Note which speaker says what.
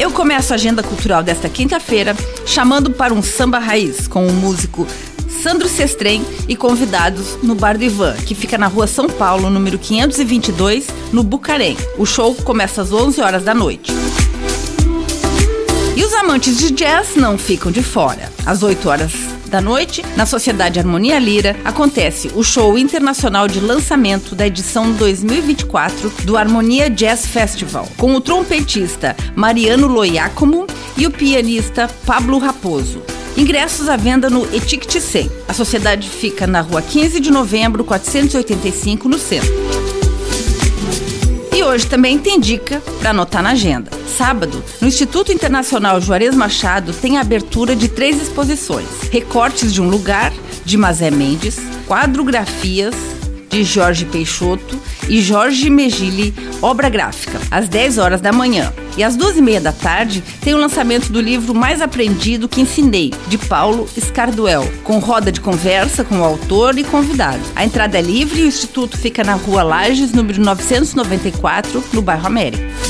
Speaker 1: Eu começo a agenda cultural desta quinta-feira chamando para um samba raiz com o músico Sandro Sestrem e convidados no Bar do Ivan, que fica na rua São Paulo, número 522, no Bucarém. O show começa às 11 horas da noite. E os amantes de jazz não ficam de fora. Às 8 horas da noite, na Sociedade Harmonia Lira, acontece o show internacional de lançamento da edição 2024 do Harmonia Jazz Festival, com o trompetista Mariano Loiacomo e o pianista Pablo Raposo. Ingressos à venda no Etiquete 100. A sociedade fica na rua 15 de novembro, 485, no centro. E hoje também tem dica para anotar na agenda. Sábado, no Instituto Internacional Juarez Machado, tem a abertura de três exposições: Recortes de um Lugar, de Mazé Mendes, Quadrografias, de Jorge Peixoto e Jorge Megili, obra gráfica, às 10 horas da manhã. E às duas e meia da tarde tem o lançamento do livro Mais Aprendido que Ensinei, de Paulo Scarduel, com roda de conversa com o autor e convidado. A entrada é livre e o Instituto fica na rua Lages, número 994, no bairro América.